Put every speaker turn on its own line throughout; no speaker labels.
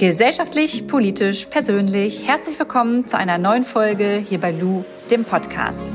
Gesellschaftlich, politisch, persönlich. Herzlich willkommen zu einer neuen Folge hier bei Lou, dem Podcast.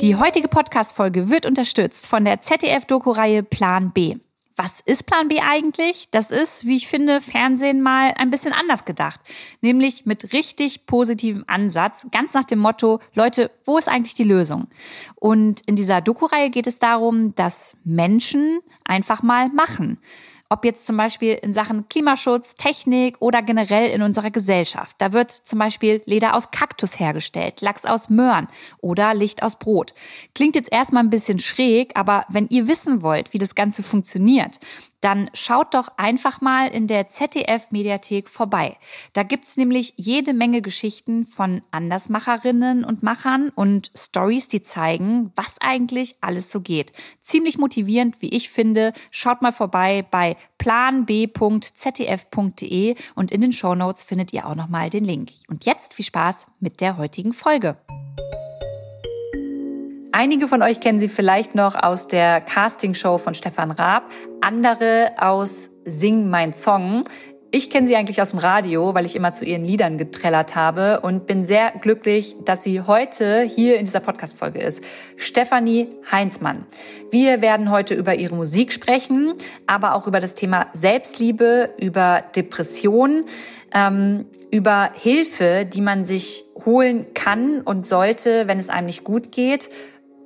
Die heutige Podcast-Folge wird unterstützt von der ZDF-Doku-Reihe Plan B. Was ist Plan B eigentlich? Das ist, wie ich finde, Fernsehen mal ein bisschen anders gedacht. Nämlich mit richtig positivem Ansatz, ganz nach dem Motto, Leute, wo ist eigentlich die Lösung? Und in dieser Doku-Reihe geht es darum, dass Menschen einfach mal machen. Ob jetzt zum Beispiel in Sachen Klimaschutz, Technik oder generell in unserer Gesellschaft. Da wird zum Beispiel Leder aus Kaktus hergestellt, Lachs aus Möhren oder Licht aus Brot. Klingt jetzt erstmal ein bisschen schräg, aber wenn ihr wissen wollt, wie das Ganze funktioniert, dann schaut doch einfach mal in der ZDF-Mediathek vorbei. Da gibt's nämlich jede Menge Geschichten von Andersmacherinnen und Machern und Stories, die zeigen, was eigentlich alles so geht. Ziemlich motivierend, wie ich finde. Schaut mal vorbei bei planb.zdf.de und in den Shownotes findet ihr auch nochmal den Link. Und jetzt viel Spaß mit der heutigen Folge. Einige von euch kennen sie vielleicht noch aus der Castingshow von Stefan Raab, andere aus Sing mein Song. Ich kenne sie eigentlich aus dem Radio, weil ich immer zu ihren Liedern getrellert habe und bin sehr glücklich, dass sie heute hier in dieser Podcast-Folge ist. Stefanie Heinzmann. Wir werden heute über ihre Musik sprechen, aber auch über das Thema Selbstliebe, über Depression, ähm, über Hilfe, die man sich holen kann und sollte, wenn es einem nicht gut geht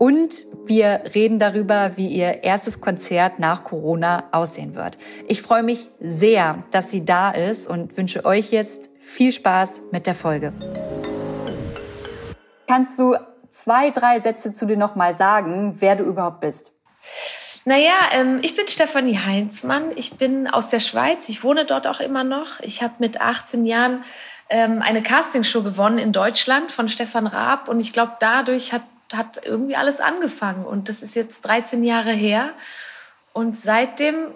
und wir reden darüber, wie ihr erstes Konzert nach Corona aussehen wird. Ich freue mich sehr, dass sie da ist und wünsche euch jetzt viel Spaß mit der Folge. Kannst du zwei, drei Sätze zu dir nochmal sagen, wer du überhaupt bist?
Naja, ähm, ich bin Stefanie Heinzmann. Ich bin aus der Schweiz. Ich wohne dort auch immer noch. Ich habe mit 18 Jahren ähm, eine Castingshow gewonnen in Deutschland von Stefan Raab. Und ich glaube, dadurch hat hat irgendwie alles angefangen. Und das ist jetzt 13 Jahre her. Und seitdem,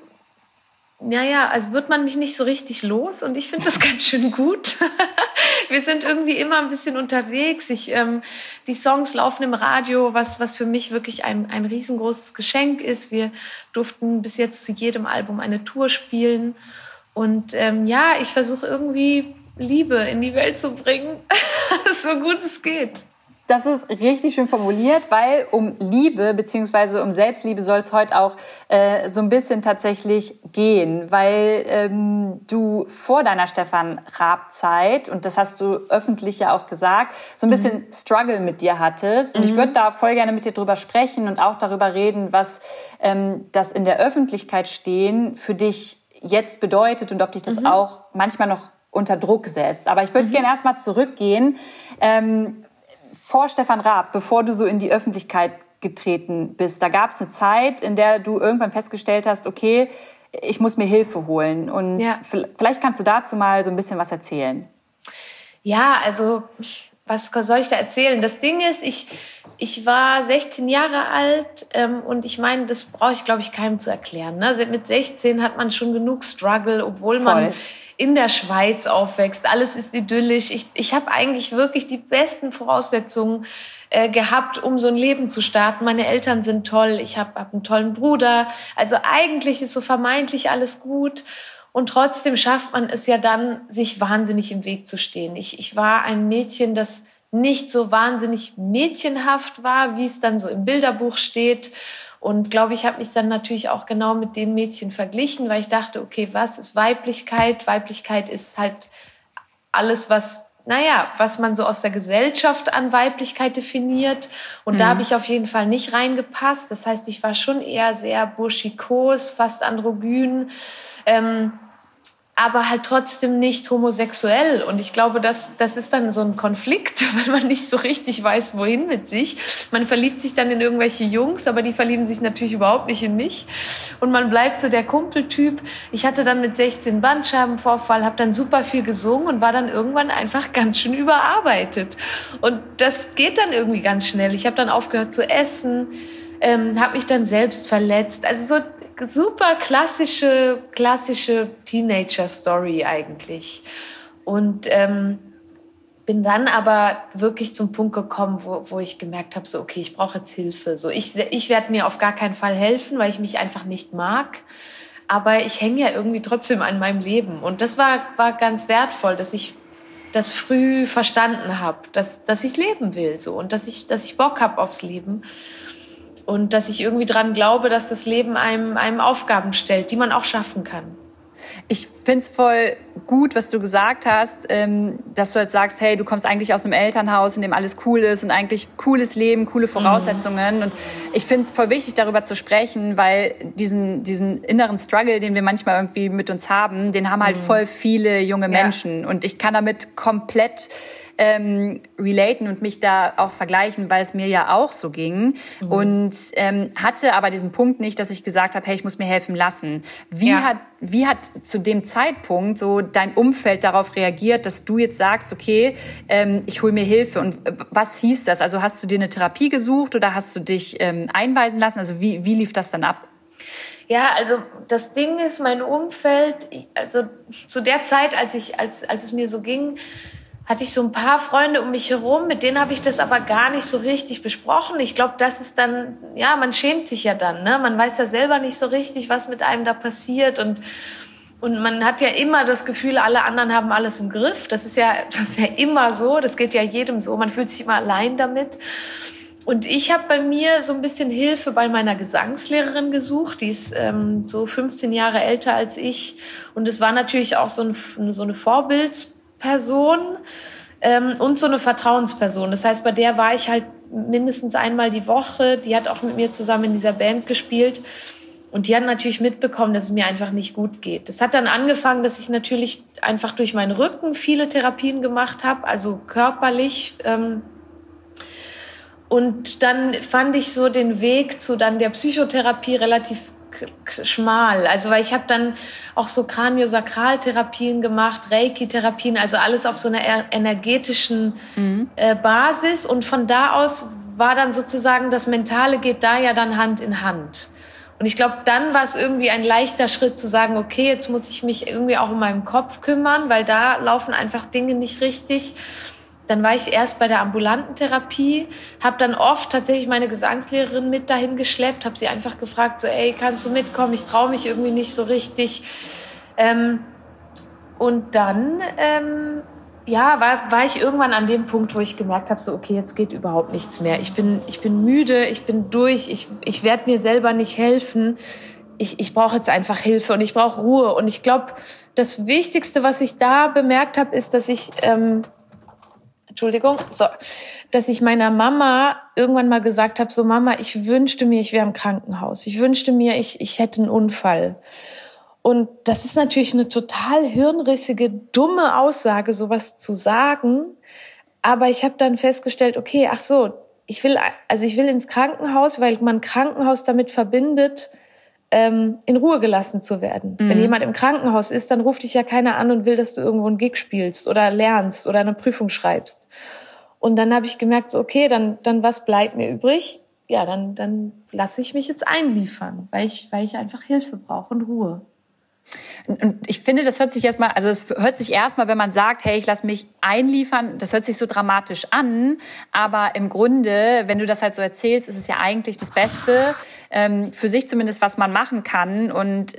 naja, also wird man mich nicht so richtig los. Und ich finde das ganz schön gut. Wir sind irgendwie immer ein bisschen unterwegs. Ich, ähm, die Songs laufen im Radio, was, was für mich wirklich ein, ein riesengroßes Geschenk ist. Wir durften bis jetzt zu jedem Album eine Tour spielen. Und ähm, ja, ich versuche irgendwie Liebe in die Welt zu bringen, so gut es geht.
Das ist richtig schön formuliert, weil um Liebe beziehungsweise um Selbstliebe soll es heute auch äh, so ein bisschen tatsächlich gehen, weil ähm, du vor deiner Stefan Raab-Zeit, und das hast du öffentlich ja auch gesagt, so ein bisschen mhm. Struggle mit dir hattest. Und mhm. ich würde da voll gerne mit dir drüber sprechen und auch darüber reden, was ähm, das in der Öffentlichkeit stehen für dich jetzt bedeutet und ob dich das mhm. auch manchmal noch unter Druck setzt. Aber ich würde mhm. gerne erstmal zurückgehen. Ähm, vor Stefan Raab, bevor du so in die Öffentlichkeit getreten bist, da gab es eine Zeit, in der du irgendwann festgestellt hast, okay, ich muss mir Hilfe holen. Und ja. vielleicht kannst du dazu mal so ein bisschen was erzählen.
Ja, also was soll ich da erzählen? Das Ding ist, ich, ich war 16 Jahre alt ähm, und ich meine, das brauche ich, glaube ich, keinem zu erklären. Ne? Mit 16 hat man schon genug Struggle, obwohl Voll. man in der Schweiz aufwächst. Alles ist idyllisch. Ich, ich habe eigentlich wirklich die besten Voraussetzungen äh, gehabt, um so ein Leben zu starten. Meine Eltern sind toll. Ich habe hab einen tollen Bruder. Also eigentlich ist so vermeintlich alles gut. Und trotzdem schafft man es ja dann, sich wahnsinnig im Weg zu stehen. Ich, ich war ein Mädchen, das nicht so wahnsinnig mädchenhaft war, wie es dann so im Bilderbuch steht. Und glaube ich, habe mich dann natürlich auch genau mit den Mädchen verglichen, weil ich dachte, okay, was ist Weiblichkeit? Weiblichkeit ist halt alles, was naja, was man so aus der Gesellschaft an Weiblichkeit definiert. Und mhm. da habe ich auf jeden Fall nicht reingepasst. Das heißt, ich war schon eher sehr burschikos, fast androgyn. Ähm, aber halt trotzdem nicht homosexuell. Und ich glaube, das, das ist dann so ein Konflikt, weil man nicht so richtig weiß, wohin mit sich. Man verliebt sich dann in irgendwelche Jungs, aber die verlieben sich natürlich überhaupt nicht in mich. Und man bleibt so der Kumpeltyp. Ich hatte dann mit 16 Bandscheibenvorfall, habe dann super viel gesungen und war dann irgendwann einfach ganz schön überarbeitet. Und das geht dann irgendwie ganz schnell. Ich habe dann aufgehört zu essen. Ähm, habe mich dann selbst verletzt. Also so super klassische, klassische Teenager-Story eigentlich. Und ähm, bin dann aber wirklich zum Punkt gekommen, wo, wo ich gemerkt habe, so okay, ich brauche jetzt Hilfe. So ich, ich werde mir auf gar keinen Fall helfen, weil ich mich einfach nicht mag. Aber ich hänge ja irgendwie trotzdem an meinem Leben. Und das war, war ganz wertvoll, dass ich das früh verstanden habe, dass, dass ich leben will so und dass ich, dass ich Bock habe aufs Leben und dass ich irgendwie dran glaube, dass das Leben einem, einem Aufgaben stellt, die man auch schaffen kann.
Ich finde es voll gut, was du gesagt hast, ähm, dass du halt sagst, hey, du kommst eigentlich aus einem Elternhaus, in dem alles cool ist und eigentlich cooles Leben, coole Voraussetzungen. Mhm. Und ich finde es voll wichtig, darüber zu sprechen, weil diesen, diesen inneren Struggle, den wir manchmal irgendwie mit uns haben, den haben halt mhm. voll viele junge Menschen. Ja. Und ich kann damit komplett ähm, relaten und mich da auch vergleichen, weil es mir ja auch so ging. Mhm. Und ähm, hatte aber diesen Punkt nicht, dass ich gesagt habe, hey, ich muss mir helfen lassen. Wie ja. hat wie hat zu dem Zeitpunkt so dein Umfeld darauf reagiert, dass du jetzt sagst, okay, ähm, ich hole mir Hilfe? Und was hieß das? Also hast du dir eine Therapie gesucht oder hast du dich ähm, einweisen lassen? Also wie, wie lief das dann ab?
Ja, also das Ding ist, mein Umfeld, also zu der Zeit, als ich, als, als es mir so ging, hatte ich so ein paar Freunde um mich herum, mit denen habe ich das aber gar nicht so richtig besprochen. Ich glaube, das ist dann, ja, man schämt sich ja dann, ne? Man weiß ja selber nicht so richtig, was mit einem da passiert und und man hat ja immer das Gefühl, alle anderen haben alles im Griff. Das ist ja, das ist ja immer so. Das geht ja jedem so. Man fühlt sich immer allein damit. Und ich habe bei mir so ein bisschen Hilfe bei meiner Gesangslehrerin gesucht. Die ist ähm, so 15 Jahre älter als ich. Und es war natürlich auch so, ein, so eine Vorbilds Person ähm, und so eine Vertrauensperson. Das heißt, bei der war ich halt mindestens einmal die Woche. Die hat auch mit mir zusammen in dieser Band gespielt. Und die hat natürlich mitbekommen, dass es mir einfach nicht gut geht. Das hat dann angefangen, dass ich natürlich einfach durch meinen Rücken viele Therapien gemacht habe, also körperlich. Ähm, und dann fand ich so den Weg zu dann der Psychotherapie relativ schmal. Also weil ich habe dann auch so Kraniosakraltherapien gemacht, Reiki-Therapien, also alles auf so einer energetischen mhm. äh, Basis. Und von da aus war dann sozusagen das Mentale geht da ja dann Hand in Hand. Und ich glaube, dann war es irgendwie ein leichter Schritt zu sagen, okay, jetzt muss ich mich irgendwie auch um meinen Kopf kümmern, weil da laufen einfach Dinge nicht richtig. Dann war ich erst bei der ambulanten Therapie, habe dann oft tatsächlich meine Gesangslehrerin mit dahin geschleppt, habe sie einfach gefragt, so, ey, kannst du mitkommen? Ich traue mich irgendwie nicht so richtig. Ähm, und dann, ähm, ja, war, war ich irgendwann an dem Punkt, wo ich gemerkt habe, so, okay, jetzt geht überhaupt nichts mehr. Ich bin, ich bin müde, ich bin durch, ich, ich werde mir selber nicht helfen. Ich, ich brauche jetzt einfach Hilfe und ich brauche Ruhe. Und ich glaube, das Wichtigste, was ich da bemerkt habe, ist, dass ich ähm, Entschuldigung, so, dass ich meiner Mama irgendwann mal gesagt habe, so Mama, ich wünschte mir, ich wäre im Krankenhaus. Ich wünschte mir, ich, ich hätte einen Unfall. Und das ist natürlich eine total hirnrissige, dumme Aussage, sowas zu sagen. Aber ich habe dann festgestellt, okay, ach so, ich will, also ich will ins Krankenhaus, weil man Krankenhaus damit verbindet, ähm, in Ruhe gelassen zu werden. Mhm. Wenn jemand im Krankenhaus ist, dann ruft dich ja keiner an und will, dass du irgendwo einen Gig spielst oder lernst oder eine Prüfung schreibst. Und dann habe ich gemerkt, so, okay, dann, dann was bleibt mir übrig? Ja, dann, dann lasse ich mich jetzt einliefern, weil ich, weil ich einfach Hilfe brauche und Ruhe.
Und ich finde, das hört sich erstmal, also es hört sich erstmal, wenn man sagt, hey, ich lasse mich einliefern, das hört sich so dramatisch an, aber im Grunde, wenn du das halt so erzählst, ist es ja eigentlich das Beste, für sich zumindest, was man machen kann und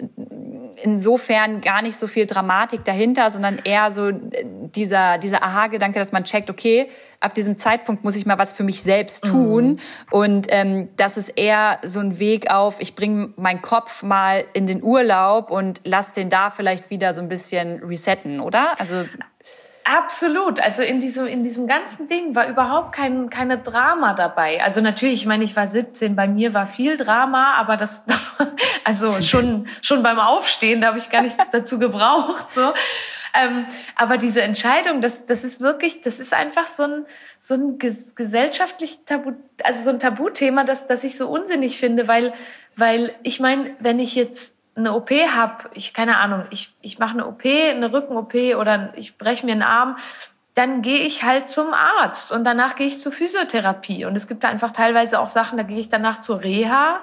insofern gar nicht so viel Dramatik dahinter, sondern eher so dieser, dieser Aha-Gedanke, dass man checkt, okay, ab diesem Zeitpunkt muss ich mal was für mich selbst tun. Mhm. Und ähm, das ist eher so ein Weg auf, ich bringe meinen Kopf mal in den Urlaub und lass den da vielleicht wieder so ein bisschen resetten, oder? Also
Absolut. Also in diesem, in diesem ganzen Ding war überhaupt kein, keine Drama dabei. Also natürlich, ich meine, ich war 17, bei mir war viel Drama, aber das, also schon, schon beim Aufstehen, da habe ich gar nichts dazu gebraucht, so. Ähm, aber diese Entscheidung, das, das ist wirklich, das ist einfach so ein, so ein gesellschaftlich Tabu, also so ein Tabuthema, das, das ich so unsinnig finde, weil, weil ich meine, wenn ich jetzt eine OP habe, ich keine Ahnung, ich, ich mache eine OP, eine Rücken-OP oder ich breche mir einen Arm, dann gehe ich halt zum Arzt und danach gehe ich zur Physiotherapie. Und es gibt da einfach teilweise auch Sachen, da gehe ich danach zur Reha.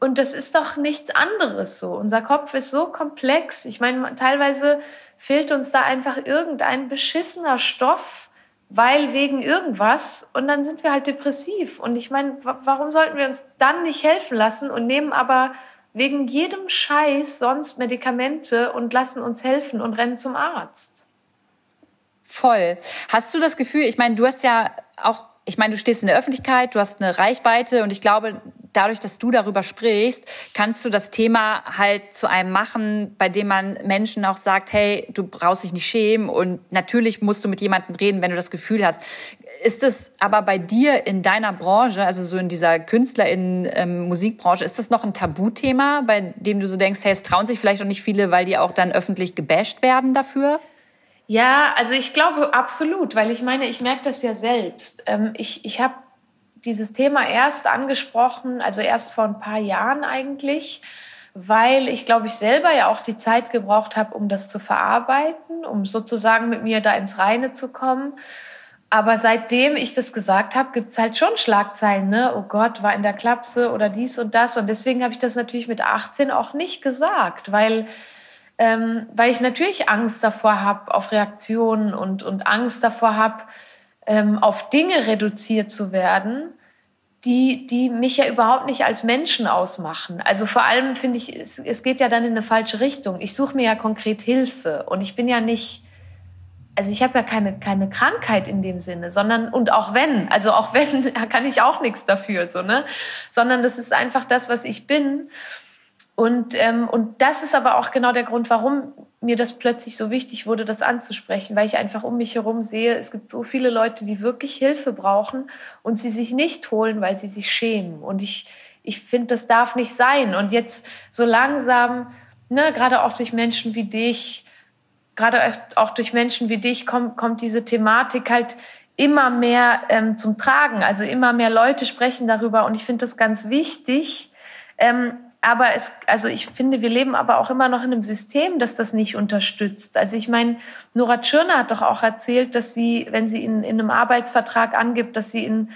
Und das ist doch nichts anderes so. Unser Kopf ist so komplex. Ich meine, teilweise fehlt uns da einfach irgendein beschissener Stoff, weil wegen irgendwas und dann sind wir halt depressiv. Und ich meine, warum sollten wir uns dann nicht helfen lassen und nehmen aber wegen jedem Scheiß sonst Medikamente und lassen uns helfen und rennen zum Arzt?
Voll. Hast du das Gefühl, ich meine, du hast ja auch ich meine, du stehst in der Öffentlichkeit, du hast eine Reichweite und ich glaube, dadurch, dass du darüber sprichst, kannst du das Thema halt zu einem machen, bei dem man Menschen auch sagt, hey, du brauchst dich nicht schämen und natürlich musst du mit jemandem reden, wenn du das Gefühl hast. Ist es aber bei dir in deiner Branche, also so in dieser Künstlerin ähm, ist das noch ein Tabuthema, bei dem du so denkst, hey, es trauen sich vielleicht auch nicht viele, weil die auch dann öffentlich gebasht werden dafür?
Ja, also ich glaube absolut, weil ich meine, ich merke das ja selbst. Ähm, ich ich habe dieses Thema erst angesprochen, also erst vor ein paar Jahren eigentlich, weil ich glaube ich selber ja auch die Zeit gebraucht habe, um das zu verarbeiten, um sozusagen mit mir da ins Reine zu kommen. Aber seitdem ich das gesagt habe, gibt's halt schon Schlagzeilen, ne? Oh Gott, war in der Klapse oder dies und das. Und deswegen habe ich das natürlich mit 18 auch nicht gesagt, weil ähm, weil ich natürlich Angst davor habe auf Reaktionen und, und Angst davor habe, ähm, auf Dinge reduziert zu werden, die, die mich ja überhaupt nicht als Menschen ausmachen. Also vor allem finde ich, es, es geht ja dann in eine falsche Richtung. Ich suche mir ja konkret Hilfe und ich bin ja nicht, also ich habe ja keine, keine Krankheit in dem Sinne, sondern, und auch wenn, also auch wenn, kann ich auch nichts dafür, so, ne? Sondern das ist einfach das, was ich bin. Und, ähm, und das ist aber auch genau der Grund, warum mir das plötzlich so wichtig wurde, das anzusprechen, weil ich einfach um mich herum sehe, es gibt so viele Leute, die wirklich Hilfe brauchen und sie sich nicht holen, weil sie sich schämen. Und ich, ich finde, das darf nicht sein. Und jetzt so langsam, ne, gerade auch durch Menschen wie dich, gerade auch durch Menschen wie dich kommt, kommt diese Thematik halt immer mehr ähm, zum Tragen. Also immer mehr Leute sprechen darüber und ich finde das ganz wichtig, ähm, aber es, also ich finde, wir leben aber auch immer noch in einem System, das das nicht unterstützt. Also ich meine, Nora Tschirner hat doch auch erzählt, dass sie, wenn sie in, in einem Arbeitsvertrag angibt, dass sie in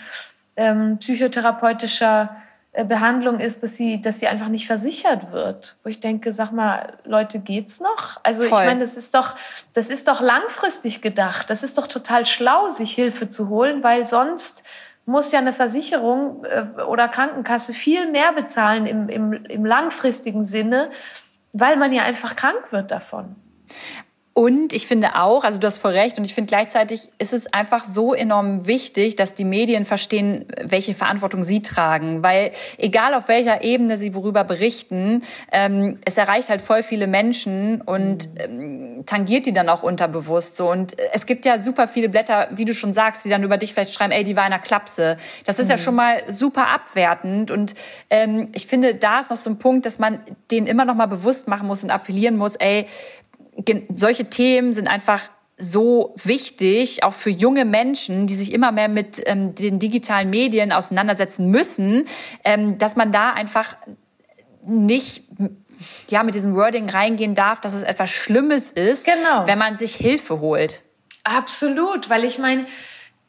ähm, psychotherapeutischer äh, Behandlung ist, dass sie, dass sie einfach nicht versichert wird. Wo ich denke, sag mal, Leute, geht's noch? Also Voll. ich meine, das ist doch, das ist doch langfristig gedacht. Das ist doch total schlau, sich Hilfe zu holen, weil sonst muss ja eine Versicherung äh, oder Krankenkasse viel mehr bezahlen im, im, im langfristigen Sinne, weil man ja einfach krank wird davon.
Und ich finde auch, also du hast voll recht, und ich finde gleichzeitig ist es einfach so enorm wichtig, dass die Medien verstehen, welche Verantwortung sie tragen. Weil egal auf welcher Ebene sie worüber berichten, ähm, es erreicht halt voll viele Menschen und ähm, tangiert die dann auch unterbewusst so. Und es gibt ja super viele Blätter, wie du schon sagst, die dann über dich vielleicht schreiben, ey, die war in einer Klapse. Das ist mhm. ja schon mal super abwertend. Und ähm, ich finde, da ist noch so ein Punkt, dass man denen immer noch mal bewusst machen muss und appellieren muss, ey, solche Themen sind einfach so wichtig, auch für junge Menschen, die sich immer mehr mit ähm, den digitalen Medien auseinandersetzen müssen, ähm, dass man da einfach nicht ja mit diesem Wording reingehen darf, dass es etwas Schlimmes ist, genau. wenn man sich Hilfe holt.
Absolut, weil ich meine,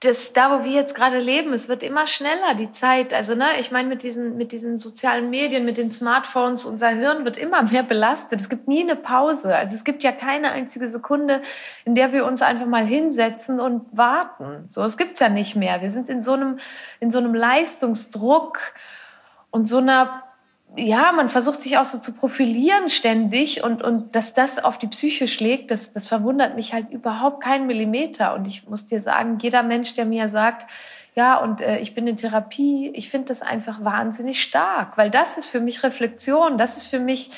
das, da, wo wir jetzt gerade leben, es wird immer schneller, die Zeit. Also, ne, ich meine, mit diesen, mit diesen sozialen Medien, mit den Smartphones, unser Hirn wird immer mehr belastet. Es gibt nie eine Pause. Also, es gibt ja keine einzige Sekunde, in der wir uns einfach mal hinsetzen und warten. So, es gibt's ja nicht mehr. Wir sind in so einem, in so einem Leistungsdruck und so einer ja, man versucht sich auch so zu profilieren ständig und, und dass das auf die Psyche schlägt, das, das verwundert mich halt überhaupt keinen Millimeter. Und ich muss dir sagen, jeder Mensch, der mir sagt, ja, und äh, ich bin in Therapie, ich finde das einfach wahnsinnig stark, weil das ist für mich Reflexion, das ist für mich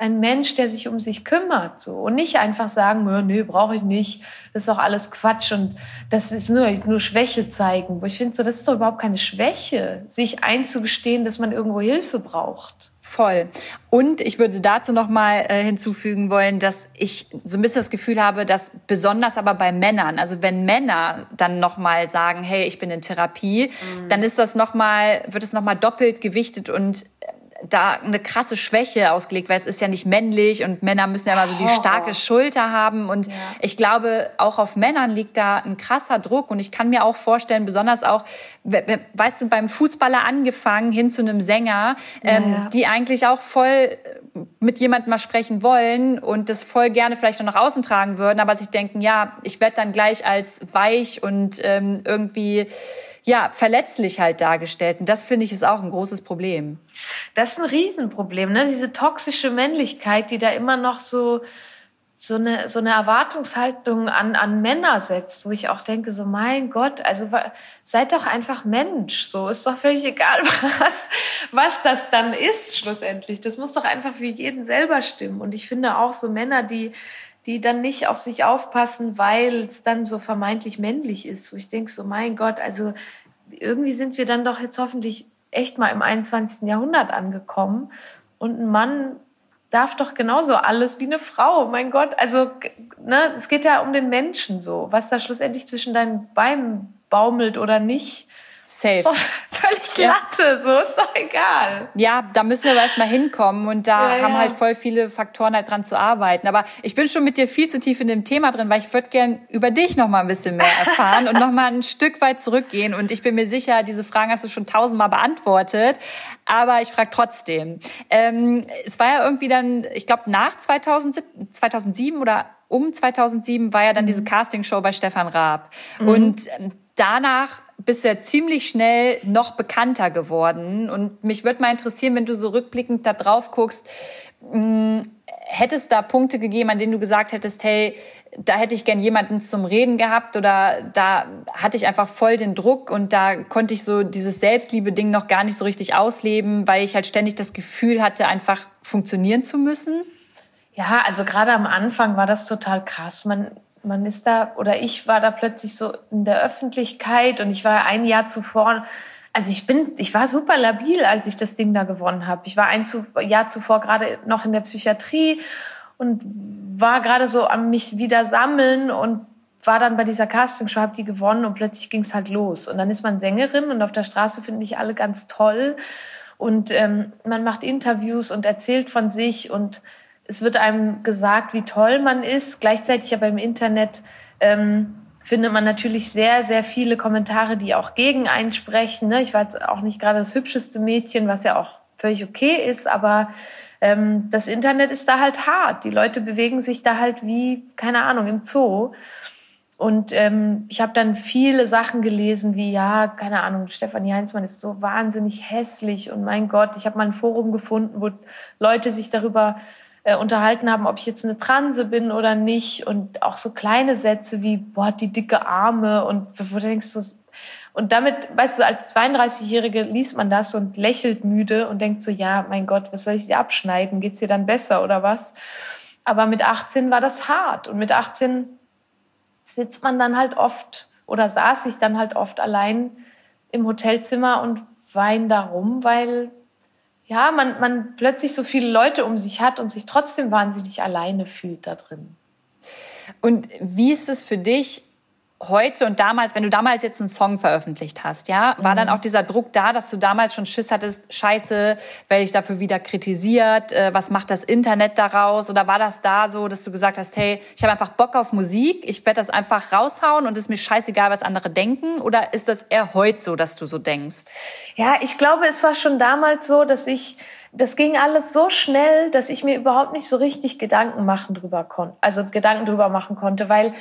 ein Mensch, der sich um sich kümmert, so und nicht einfach sagen, nee, brauche ich nicht, das ist doch alles Quatsch und das ist nur nur Schwäche zeigen. Wo ich finde, so das ist doch überhaupt keine Schwäche, sich einzugestehen, dass man irgendwo Hilfe braucht.
Voll. Und ich würde dazu noch mal äh, hinzufügen wollen, dass ich so ein bisschen das Gefühl habe, dass besonders aber bei Männern, also wenn Männer dann noch mal sagen, hey, ich bin in Therapie, mhm. dann ist das noch mal wird es noch mal doppelt gewichtet und da eine krasse Schwäche ausgelegt, weil es ist ja nicht männlich und Männer müssen ja immer so die starke Schulter haben und ja. ich glaube, auch auf Männern liegt da ein krasser Druck und ich kann mir auch vorstellen, besonders auch, weißt du, beim Fußballer angefangen hin zu einem Sänger, ähm, ja. die eigentlich auch voll mit jemandem mal sprechen wollen und das voll gerne vielleicht noch nach außen tragen würden, aber sich denken, ja, ich werde dann gleich als weich und ähm, irgendwie ja verletzlich halt dargestellt. Und das finde ich ist auch ein großes Problem.
Das ist ein Riesenproblem, ne? Diese toxische Männlichkeit, die da immer noch so so eine, so eine Erwartungshaltung an, an Männer setzt, wo ich auch denke, so mein Gott, also seid doch einfach Mensch, so ist doch völlig egal, was, was das dann ist schlussendlich. Das muss doch einfach für jeden selber stimmen. Und ich finde auch so Männer, die, die dann nicht auf sich aufpassen, weil es dann so vermeintlich männlich ist, wo ich denke, so mein Gott, also irgendwie sind wir dann doch jetzt hoffentlich echt mal im 21. Jahrhundert angekommen und ein Mann darf doch genauso alles wie eine Frau. Mein Gott, also ne, es geht ja um den Menschen so, was da schlussendlich zwischen deinen Beinen baumelt oder nicht.
Safe.
Doch völlig ja. Latte, so ist doch egal.
Ja, da müssen wir aber erstmal hinkommen und da ja, haben ja. halt voll viele Faktoren halt dran zu arbeiten. Aber ich bin schon mit dir viel zu tief in dem Thema drin, weil ich würde gern über dich noch mal ein bisschen mehr erfahren und noch mal ein Stück weit zurückgehen. Und ich bin mir sicher, diese Fragen hast du schon tausendmal beantwortet. Aber ich frage trotzdem. Ähm, es war ja irgendwie dann, ich glaube, nach 2007, 2007 oder um 2007 war ja dann mhm. diese Castingshow bei Stefan Raab. Mhm. Und ähm, danach bist du ja ziemlich schnell noch bekannter geworden. Und mich würde mal interessieren, wenn du so rückblickend da drauf guckst, hm, hätte es da Punkte gegeben, an denen du gesagt hättest, hey, da hätte ich gern jemanden zum Reden gehabt oder da hatte ich einfach voll den Druck und da konnte ich so dieses Selbstliebe-Ding noch gar nicht so richtig ausleben, weil ich halt ständig das Gefühl hatte, einfach funktionieren zu müssen?
Ja, also gerade am Anfang war das total krass. Man, man ist da, oder ich war da plötzlich so in der Öffentlichkeit und ich war ein Jahr zuvor, also ich bin, ich war super labil, als ich das Ding da gewonnen habe. Ich war ein Jahr zuvor gerade noch in der Psychiatrie und war gerade so am mich wieder sammeln und war dann bei dieser Castingshow, habe die gewonnen und plötzlich ging es halt los. Und dann ist man Sängerin und auf der Straße finde ich alle ganz toll und ähm, man macht Interviews und erzählt von sich und es wird einem gesagt, wie toll man ist. Gleichzeitig aber im Internet ähm, findet man natürlich sehr, sehr viele Kommentare, die auch gegen einsprechen. Ne? Ich war jetzt auch nicht gerade das hübscheste Mädchen, was ja auch völlig okay ist, aber ähm, das Internet ist da halt hart. Die Leute bewegen sich da halt wie, keine Ahnung, im Zoo. Und ähm, ich habe dann viele Sachen gelesen, wie, ja, keine Ahnung, Stefanie Heinzmann ist so wahnsinnig hässlich und mein Gott, ich habe mal ein Forum gefunden, wo Leute sich darüber äh, unterhalten haben, ob ich jetzt eine Transe bin oder nicht und auch so kleine Sätze wie, boah, die dicke Arme und wo denkst du, und damit, weißt du, als 32-Jährige liest man das und lächelt müde und denkt so, ja, mein Gott, was soll ich sie abschneiden? Geht's dir dann besser oder was? Aber mit 18 war das hart und mit 18 sitzt man dann halt oft oder saß ich dann halt oft allein im Hotelzimmer und wein darum, weil ja, man, man plötzlich so viele Leute um sich hat und sich trotzdem wahnsinnig alleine fühlt da drin.
Und wie ist es für dich, heute und damals, wenn du damals jetzt einen Song veröffentlicht hast, ja, war mhm. dann auch dieser Druck da, dass du damals schon Schiss hattest, scheiße, werde ich dafür wieder kritisiert, äh, was macht das Internet daraus? Oder war das da so, dass du gesagt hast, hey, ich habe einfach Bock auf Musik, ich werde das einfach raushauen und es ist mir scheißegal, was andere denken? Oder ist das eher heute so, dass du so denkst?
Ja, ich glaube, es war schon damals so, dass ich das ging alles so schnell, dass ich mir überhaupt nicht so richtig Gedanken machen drüber konnte, also Gedanken drüber machen konnte, weil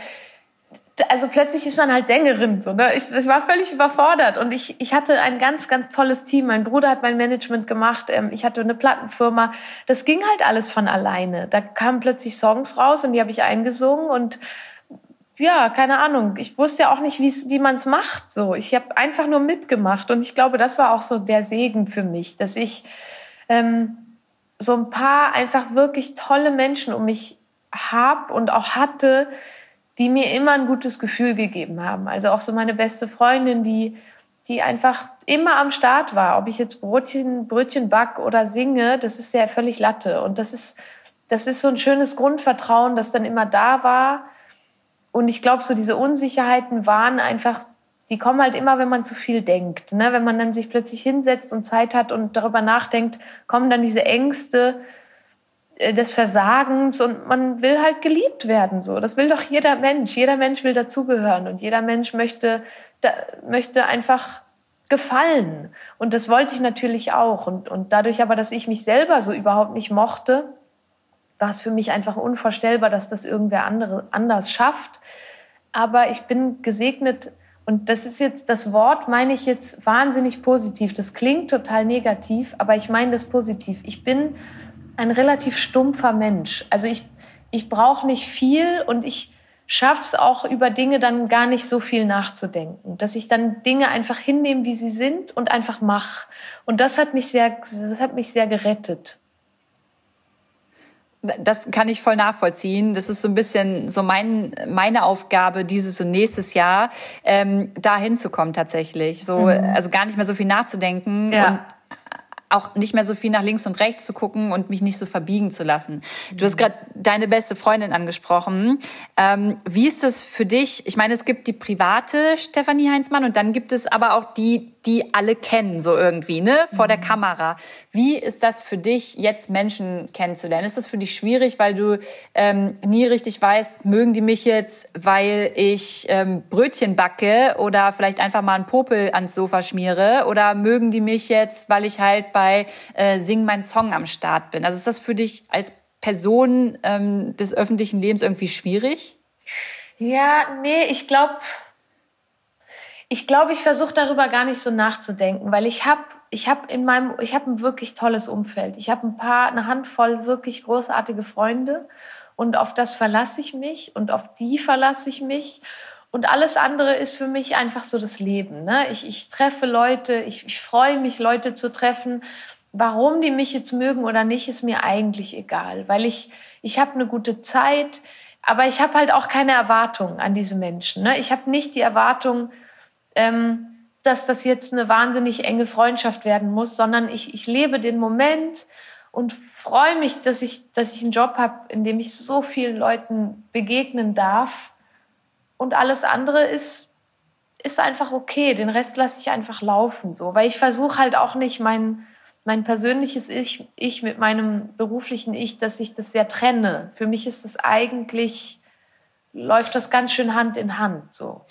also plötzlich ist man halt Sängerin. So, ne? ich, ich war völlig überfordert und ich, ich hatte ein ganz, ganz tolles Team. Mein Bruder hat mein Management gemacht. Ähm, ich hatte eine Plattenfirma. Das ging halt alles von alleine. Da kamen plötzlich Songs raus und die habe ich eingesungen und ja, keine Ahnung. Ich wusste ja auch nicht, wie man es macht. So, ich habe einfach nur mitgemacht und ich glaube, das war auch so der Segen für mich, dass ich ähm, so ein paar einfach wirklich tolle Menschen um mich hab und auch hatte, die mir immer ein gutes Gefühl gegeben haben. Also auch so meine beste Freundin, die, die einfach immer am Start war. Ob ich jetzt Brötchen, Brötchen back oder singe, das ist ja völlig Latte. Und das ist, das ist so ein schönes Grundvertrauen, das dann immer da war. Und ich glaube, so diese Unsicherheiten waren einfach die kommen halt immer, wenn man zu viel denkt. Ne? Wenn man dann sich plötzlich hinsetzt und Zeit hat und darüber nachdenkt, kommen dann diese Ängste des Versagens und man will halt geliebt werden. So, das will doch jeder Mensch. Jeder Mensch will dazugehören und jeder Mensch möchte da, möchte einfach gefallen. Und das wollte ich natürlich auch. Und, und dadurch aber, dass ich mich selber so überhaupt nicht mochte, war es für mich einfach unvorstellbar, dass das irgendwer andere, anders schafft. Aber ich bin gesegnet und das ist jetzt, das Wort meine ich jetzt wahnsinnig positiv. Das klingt total negativ, aber ich meine das positiv. Ich bin ein relativ stumpfer Mensch. Also ich, ich brauche nicht viel und ich schaffe es auch über Dinge dann gar nicht so viel nachzudenken. Dass ich dann Dinge einfach hinnehme, wie sie sind und einfach mache. Und das hat mich sehr, das hat mich sehr gerettet.
Das kann ich voll nachvollziehen. Das ist so ein bisschen so mein, meine Aufgabe dieses und nächstes Jahr, ähm, da hinzukommen tatsächlich. So, mhm. also gar nicht mehr so viel nachzudenken ja. und auch nicht mehr so viel nach links und rechts zu gucken und mich nicht so verbiegen zu lassen. Du hast gerade deine beste Freundin angesprochen. Ähm, wie ist das für dich? Ich meine, es gibt die private Stefanie Heinzmann und dann gibt es aber auch die, die alle kennen, so irgendwie, ne, vor mhm. der Kamera. Wie ist das für dich, jetzt Menschen kennenzulernen? Ist das für dich schwierig, weil du ähm, nie richtig weißt, mögen die mich jetzt, weil ich ähm, Brötchen backe oder vielleicht einfach mal einen Popel ans Sofa schmiere? Oder mögen die mich jetzt, weil ich halt bei äh, Sing mein Song am Start bin? Also ist das für dich als Person ähm, des öffentlichen Lebens irgendwie schwierig?
Ja, nee, ich glaube, ich glaube, ich versuche darüber gar nicht so nachzudenken, weil ich habe ich habe in meinem ich habe ein wirklich tolles Umfeld. Ich habe ein paar eine Handvoll wirklich großartige Freunde und auf das verlasse ich mich und auf die verlasse ich mich und alles andere ist für mich einfach so das Leben. Ne? Ich, ich treffe Leute, ich, ich freue mich, Leute zu treffen. Warum die mich jetzt mögen oder nicht, ist mir eigentlich egal, weil ich, ich habe eine gute Zeit, aber ich habe halt auch keine Erwartung an diese Menschen. Ne? Ich habe nicht die Erwartung, ähm, dass das jetzt eine wahnsinnig enge Freundschaft werden muss, sondern ich, ich lebe den Moment und freue mich, dass ich, dass ich einen Job habe, in dem ich so vielen Leuten begegnen darf. Und alles andere ist, ist einfach okay. Den Rest lasse ich einfach laufen, so. Weil ich versuche halt auch nicht mein, mein persönliches ich, ich mit meinem beruflichen Ich, dass ich das sehr trenne. Für mich ist es eigentlich, läuft das ganz schön Hand in Hand, so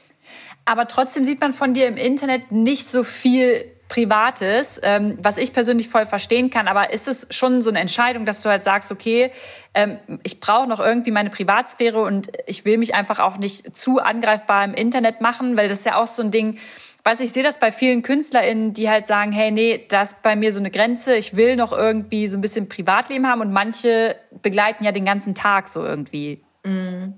aber trotzdem sieht man von dir im Internet nicht so viel Privates, ähm, was ich persönlich voll verstehen kann. Aber ist es schon so eine Entscheidung, dass du halt sagst, okay, ähm, ich brauche noch irgendwie meine Privatsphäre und ich will mich einfach auch nicht zu angreifbar im Internet machen, weil das ist ja auch so ein Ding, Weiß ich sehe das bei vielen KünstlerInnen, die halt sagen, hey, nee, das ist bei mir so eine Grenze, ich will noch irgendwie so ein bisschen Privatleben haben und manche begleiten ja den ganzen Tag so irgendwie.
Mm.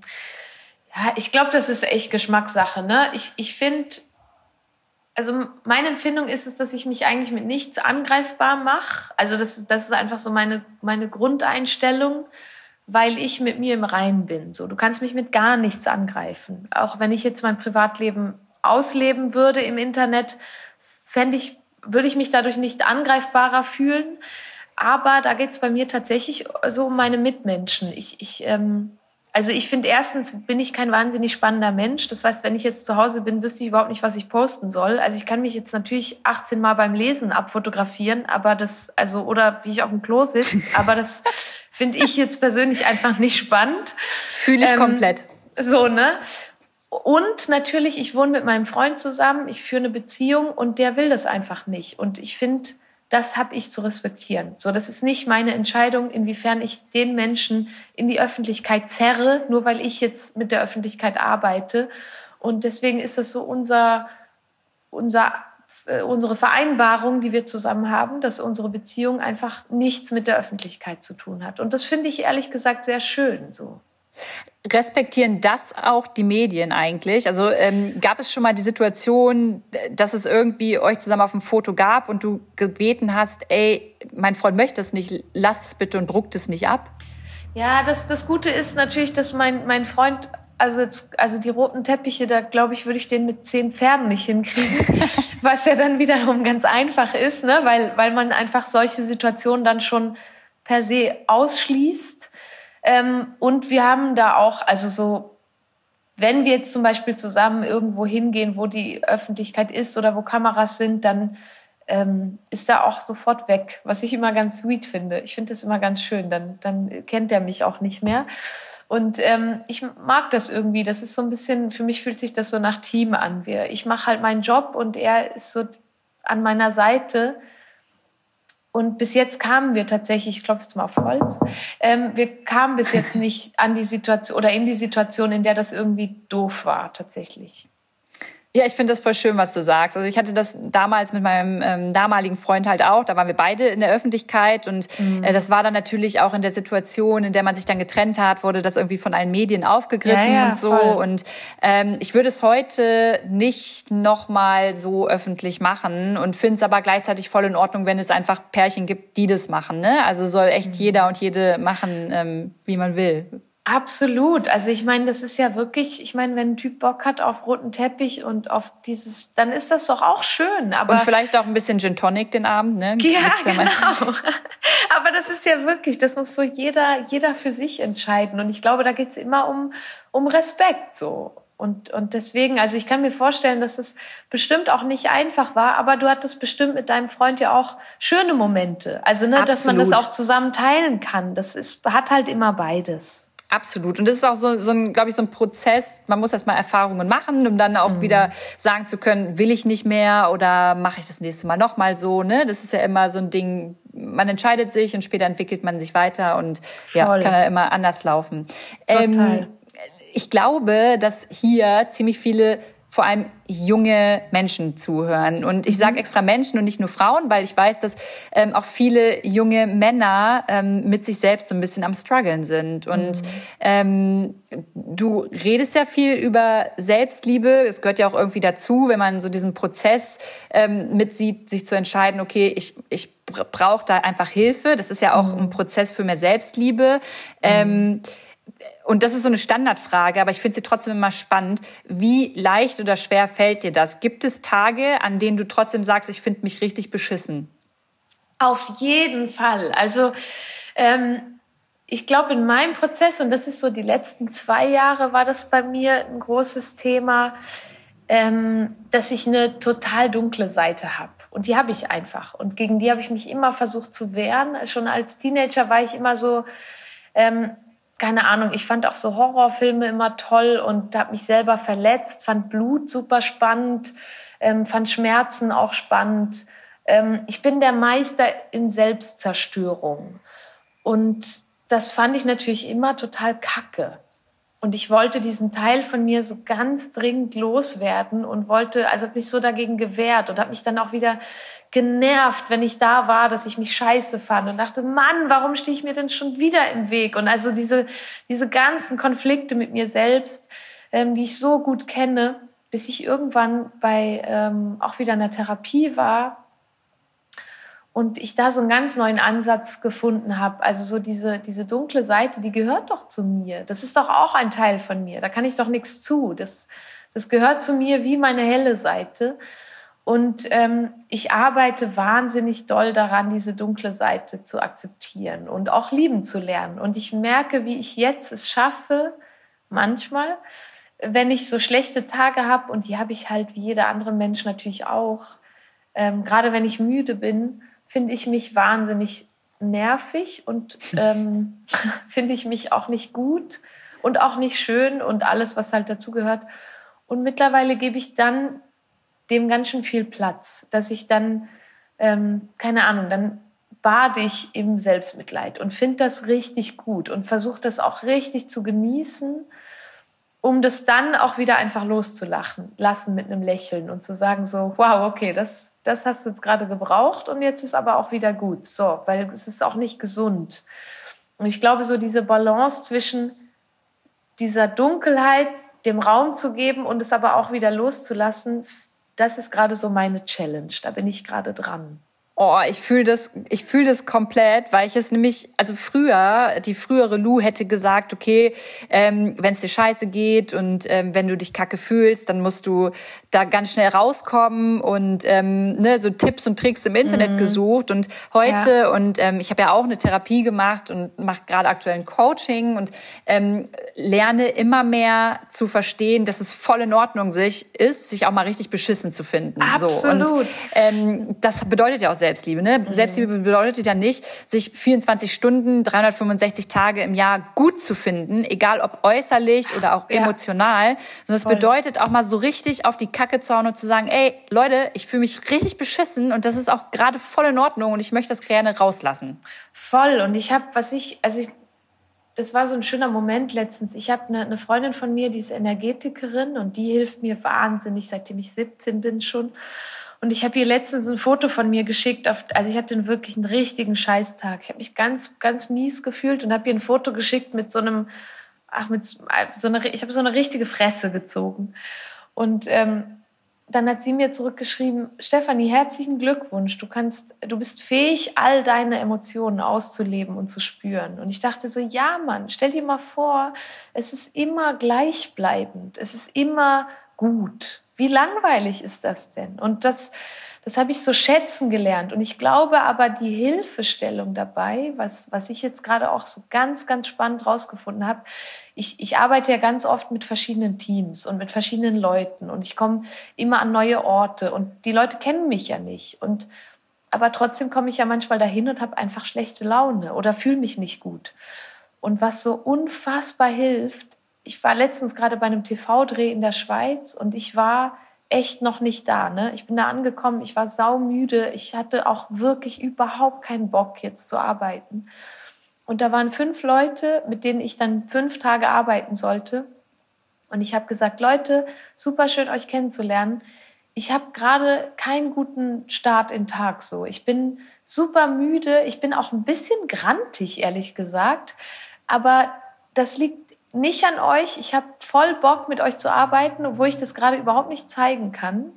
Ja, ich glaube, das ist echt Geschmackssache. Ne? Ich, ich finde, also meine Empfindung ist es, dass ich mich eigentlich mit nichts angreifbar mache. Also das, ist, das ist einfach so meine, meine Grundeinstellung, weil ich mit mir im Reinen bin. So, du kannst mich mit gar nichts angreifen. Auch wenn ich jetzt mein Privatleben ausleben würde im Internet, fände ich, würde ich mich dadurch nicht angreifbarer fühlen. Aber da geht es bei mir tatsächlich so um meine Mitmenschen. Ich, ich ähm, also ich finde erstens bin ich kein wahnsinnig spannender Mensch. Das heißt, wenn ich jetzt zu Hause bin, wüsste ich überhaupt nicht, was ich posten soll. Also ich kann mich jetzt natürlich 18 Mal beim Lesen abfotografieren, aber das, also, oder wie ich auf dem Klo sitze, aber das finde ich jetzt persönlich einfach nicht spannend.
Fühle ich ähm, komplett.
So, ne? Und natürlich, ich wohne mit meinem Freund zusammen, ich führe eine Beziehung und der will das einfach nicht. Und ich finde, das habe ich zu respektieren. So, das ist nicht meine Entscheidung, inwiefern ich den Menschen in die Öffentlichkeit zerre, nur weil ich jetzt mit der Öffentlichkeit arbeite. Und deswegen ist das so unser, unser, äh, unsere Vereinbarung, die wir zusammen haben, dass unsere Beziehung einfach nichts mit der Öffentlichkeit zu tun hat. Und das finde ich ehrlich gesagt sehr schön so.
Respektieren das auch die Medien eigentlich? Also ähm, gab es schon mal die Situation, dass es irgendwie euch zusammen auf dem Foto gab und du gebeten hast, ey, mein Freund möchte es nicht, lass es bitte und druckt es nicht ab?
Ja, das, das Gute ist natürlich, dass mein, mein Freund, also, jetzt, also die roten Teppiche, da glaube ich, würde ich den mit zehn Pferden nicht hinkriegen, was ja dann wiederum ganz einfach ist, ne? weil, weil man einfach solche Situationen dann schon per se ausschließt. Ähm, und wir haben da auch, also so, wenn wir jetzt zum Beispiel zusammen irgendwo hingehen, wo die Öffentlichkeit ist oder wo Kameras sind, dann ähm, ist er auch sofort weg, was ich immer ganz sweet finde. Ich finde das immer ganz schön, dann, dann kennt er mich auch nicht mehr. Und ähm, ich mag das irgendwie. Das ist so ein bisschen, für mich fühlt sich das so nach Team an. Ich mache halt meinen Job und er ist so an meiner Seite. Und bis jetzt kamen wir tatsächlich, ich klopfe jetzt mal auf Holz, ähm, wir kamen bis jetzt nicht an die Situation oder in die Situation, in der das irgendwie doof war, tatsächlich.
Ja, ich finde das voll schön, was du sagst. Also ich hatte das damals mit meinem ähm, damaligen Freund halt auch. Da waren wir beide in der Öffentlichkeit und mhm. äh, das war dann natürlich auch in der Situation, in der man sich dann getrennt hat, wurde das irgendwie von allen Medien aufgegriffen ja, ja, und so. Voll. Und ähm, ich würde es heute nicht nochmal so öffentlich machen und finde es aber gleichzeitig voll in Ordnung, wenn es einfach Pärchen gibt, die das machen. Ne? Also soll echt mhm. jeder und jede machen, ähm, wie man will.
Absolut. Also ich meine, das ist ja wirklich, ich meine, wenn ein Typ Bock hat auf roten Teppich und auf dieses, dann ist das doch auch schön. Aber
und vielleicht auch ein bisschen Gin Tonic den Abend, ne?
Ja, ja genau. aber das ist ja wirklich, das muss so jeder, jeder für sich entscheiden. Und ich glaube, da geht's immer um, um Respekt so. Und, und deswegen, also ich kann mir vorstellen, dass es bestimmt auch nicht einfach war, aber du hattest bestimmt mit deinem Freund ja auch schöne Momente. Also, ne, dass man das auch zusammen teilen kann. Das ist, hat halt immer beides.
Absolut. Und das ist auch so, so ein, glaube ich, so ein Prozess. Man muss erstmal Erfahrungen machen, um dann auch mhm. wieder sagen zu können, will ich nicht mehr oder mache ich das nächste Mal nochmal so. Ne? Das ist ja immer so ein Ding, man entscheidet sich und später entwickelt man sich weiter und Voll. ja, kann ja immer anders laufen. Total. Ähm, ich glaube, dass hier ziemlich viele vor allem junge Menschen zuhören. Und ich sage mhm. extra Menschen und nicht nur Frauen, weil ich weiß, dass ähm, auch viele junge Männer ähm, mit sich selbst so ein bisschen am struggeln sind. Und mhm. ähm, du redest ja viel über Selbstliebe. Es gehört ja auch irgendwie dazu, wenn man so diesen Prozess ähm, mitsieht, sich zu entscheiden, okay, ich, ich brauche da einfach Hilfe. Das ist ja auch mhm. ein Prozess für mehr Selbstliebe. Ähm, und das ist so eine Standardfrage, aber ich finde sie trotzdem immer spannend. Wie leicht oder schwer fällt dir das? Gibt es Tage, an denen du trotzdem sagst, ich finde mich richtig beschissen?
Auf jeden Fall. Also ähm, ich glaube, in meinem Prozess, und das ist so die letzten zwei Jahre, war das bei mir ein großes Thema, ähm, dass ich eine total dunkle Seite habe. Und die habe ich einfach. Und gegen die habe ich mich immer versucht zu wehren. Schon als Teenager war ich immer so, ähm, keine Ahnung, ich fand auch so Horrorfilme immer toll und habe mich selber verletzt, fand Blut super spannend, ähm, fand Schmerzen auch spannend. Ähm, ich bin der Meister in Selbstzerstörung. Und das fand ich natürlich immer total kacke. Und ich wollte diesen Teil von mir so ganz dringend loswerden und wollte, also mich so dagegen gewehrt und habe mich dann auch wieder genervt, wenn ich da war, dass ich mich scheiße fand und dachte, Mann, warum stehe ich mir denn schon wieder im Weg? Und also diese, diese ganzen Konflikte mit mir selbst, ähm, die ich so gut kenne, bis ich irgendwann bei ähm, auch wieder einer Therapie war und ich da so einen ganz neuen Ansatz gefunden habe. Also so diese, diese dunkle Seite, die gehört doch zu mir. Das ist doch auch ein Teil von mir. Da kann ich doch nichts zu. Das, das gehört zu mir wie meine helle Seite. Und ähm, ich arbeite wahnsinnig doll daran, diese dunkle Seite zu akzeptieren und auch lieben zu lernen. Und ich merke, wie ich jetzt es schaffe, manchmal, wenn ich so schlechte Tage habe, und die habe ich halt wie jeder andere Mensch natürlich auch, ähm, gerade wenn ich müde bin, finde ich mich wahnsinnig nervig und ähm, finde ich mich auch nicht gut und auch nicht schön und alles, was halt dazugehört. Und mittlerweile gebe ich dann dem ganz schön viel Platz, dass ich dann, ähm, keine Ahnung, dann bade ich im Selbstmitleid und finde das richtig gut und versuche das auch richtig zu genießen, um das dann auch wieder einfach loszulachen, lassen mit einem Lächeln und zu sagen so, wow, okay, das, das hast du jetzt gerade gebraucht und jetzt ist aber auch wieder gut. So, weil es ist auch nicht gesund. Und ich glaube, so diese Balance zwischen dieser Dunkelheit, dem Raum zu geben und es aber auch wieder loszulassen, das ist gerade so meine Challenge. Da bin ich gerade dran.
Oh, ich fühle das, ich fühle das komplett, weil ich es nämlich, also früher, die frühere Lou hätte gesagt, okay, ähm, wenn es dir scheiße geht und ähm, wenn du dich kacke fühlst, dann musst du da ganz schnell rauskommen und ähm, ne, so Tipps und Tricks im Internet mhm. gesucht. Und heute, ja. und ähm, ich habe ja auch eine Therapie gemacht und mache gerade aktuell ein Coaching und ähm, lerne immer mehr zu verstehen, dass es voll in Ordnung sich ist, sich auch mal richtig beschissen zu finden.
Absolut.
So. Und ähm, das bedeutet ja auch sehr Selbstliebe. Ne? Mhm. Selbstliebe bedeutet ja nicht, sich 24 Stunden, 365 Tage im Jahr gut zu finden, egal ob äußerlich oder auch ja. emotional, sondern es bedeutet auch mal so richtig auf die Kacke zu hauen und zu sagen, ey, Leute, ich fühle mich richtig beschissen und das ist auch gerade voll in Ordnung und ich möchte das gerne rauslassen.
Voll. Und ich habe, was ich, also ich, das war so ein schöner Moment letztens. Ich habe eine, eine, Freundin von mir, die ist Energetikerin und die hilft mir wahnsinnig, seitdem ich 17 bin schon. Und ich habe ihr letztens ein Foto von mir geschickt. Auf, also ich hatte wirklich einen richtigen Scheißtag. Ich habe mich ganz, ganz mies gefühlt und habe ihr ein Foto geschickt mit so einem, ach, mit so einer, ich habe so eine richtige Fresse gezogen. Und ähm, dann hat sie mir zurückgeschrieben, Stefanie, herzlichen Glückwunsch. Du kannst, du bist fähig, all deine Emotionen auszuleben und zu spüren. Und ich dachte so, ja, Mann, stell dir mal vor, es ist immer gleichbleibend. Es ist immer gut. Wie langweilig ist das denn? Und das, das habe ich so schätzen gelernt. Und ich glaube aber, die Hilfestellung dabei, was, was ich jetzt gerade auch so ganz, ganz spannend rausgefunden habe, ich, ich arbeite ja ganz oft mit verschiedenen Teams und mit verschiedenen Leuten und ich komme immer an neue Orte und die Leute kennen mich ja nicht. Und, aber trotzdem komme ich ja manchmal dahin und habe einfach schlechte Laune oder fühle mich nicht gut. Und was so unfassbar hilft, ich war letztens gerade bei einem TV-Dreh in der Schweiz und ich war echt noch nicht da. Ne? Ich bin da angekommen, ich war saumüde, ich hatte auch wirklich überhaupt keinen Bock jetzt zu arbeiten. Und da waren fünf Leute, mit denen ich dann fünf Tage arbeiten sollte. Und ich habe gesagt, Leute, super schön euch kennenzulernen. Ich habe gerade keinen guten Start in Tag so. Ich bin super müde, ich bin auch ein bisschen grantig, ehrlich gesagt. Aber das liegt nicht an euch. Ich habe voll Bock, mit euch zu arbeiten, obwohl ich das gerade überhaupt nicht zeigen kann.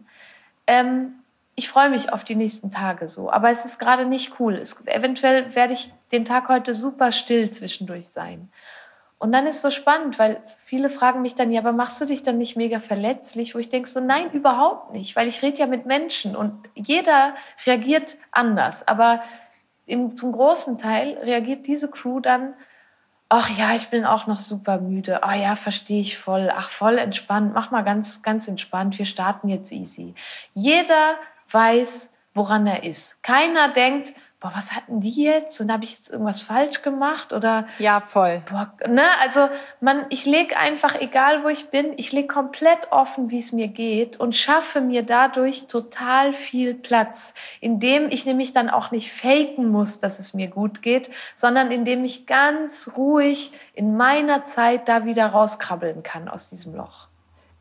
Ähm, ich freue mich auf die nächsten Tage so, aber es ist gerade nicht cool. Es, eventuell werde ich den Tag heute super still zwischendurch sein. Und dann ist so spannend, weil viele fragen mich dann, ja, aber machst du dich dann nicht mega verletzlich? Wo ich denke so, nein, überhaupt nicht, weil ich rede ja mit Menschen und jeder reagiert anders. Aber im, zum großen Teil reagiert diese Crew dann ach ja, ich bin auch noch super müde. Ah ja, verstehe ich voll. Ach, voll entspannt. Mach mal ganz, ganz entspannt. Wir starten jetzt easy. Jeder weiß, woran er ist. Keiner denkt, boah, was hatten die jetzt? Und habe ich jetzt irgendwas falsch gemacht? Oder
ja, voll.
Boah, ne? Also man, ich lege einfach, egal wo ich bin, ich lege komplett offen, wie es mir geht und schaffe mir dadurch total viel Platz, indem ich nämlich dann auch nicht faken muss, dass es mir gut geht, sondern indem ich ganz ruhig in meiner Zeit da wieder rauskrabbeln kann aus diesem Loch.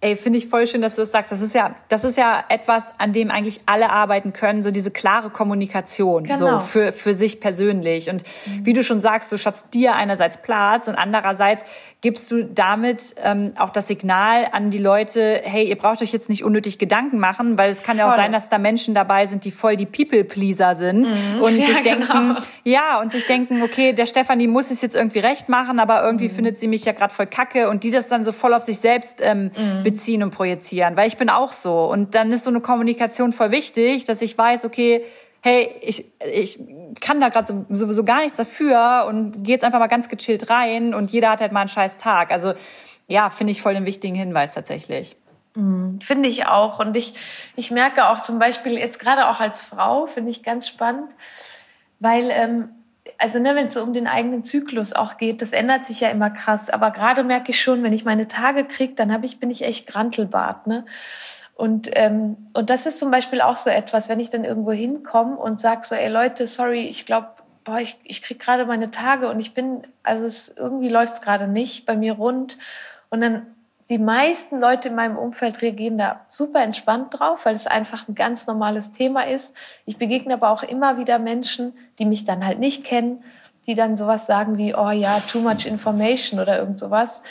Ey, finde ich voll schön, dass du das sagst. Das ist ja, das ist ja etwas, an dem eigentlich alle arbeiten können, so diese klare Kommunikation, genau. so für, für sich persönlich. Und mhm. wie du schon sagst, du schaffst dir einerseits Platz und andererseits gibst du damit ähm, auch das Signal an die Leute, hey, ihr braucht euch jetzt nicht unnötig Gedanken machen, weil es kann ja auch sein, dass da Menschen dabei sind, die voll die People-Pleaser sind mhm. und ja, sich denken, genau. ja, und sich denken, okay, der Stefanie muss es jetzt irgendwie recht machen, aber irgendwie mhm. findet sie mich ja gerade voll kacke und die das dann so voll auf sich selbst ähm, mhm beziehen und projizieren, weil ich bin auch so. Und dann ist so eine Kommunikation voll wichtig, dass ich weiß, okay, hey, ich, ich kann da gerade sowieso gar nichts dafür und gehe jetzt einfach mal ganz gechillt rein und jeder hat halt mal einen scheiß Tag. Also ja, finde ich voll den wichtigen Hinweis tatsächlich.
Mhm, finde ich auch. Und ich, ich merke auch zum Beispiel jetzt gerade auch als Frau, finde ich ganz spannend, weil ähm, also ne, wenn es so um den eigenen Zyklus auch geht, das ändert sich ja immer krass. Aber gerade merke ich schon, wenn ich meine Tage kriege, dann habe ich, bin ich echt Grantelbart. Ne? Und, ähm, und das ist zum Beispiel auch so etwas, wenn ich dann irgendwo hinkomme und sage so, ey Leute, sorry, ich glaube, ich, ich kriege gerade meine Tage und ich bin, also es, irgendwie läuft es gerade nicht bei mir rund. Und dann die meisten Leute in meinem Umfeld reagieren da super entspannt drauf, weil es einfach ein ganz normales Thema ist. Ich begegne aber auch immer wieder Menschen, die mich dann halt nicht kennen, die dann sowas sagen wie, oh ja, too much information oder irgend sowas.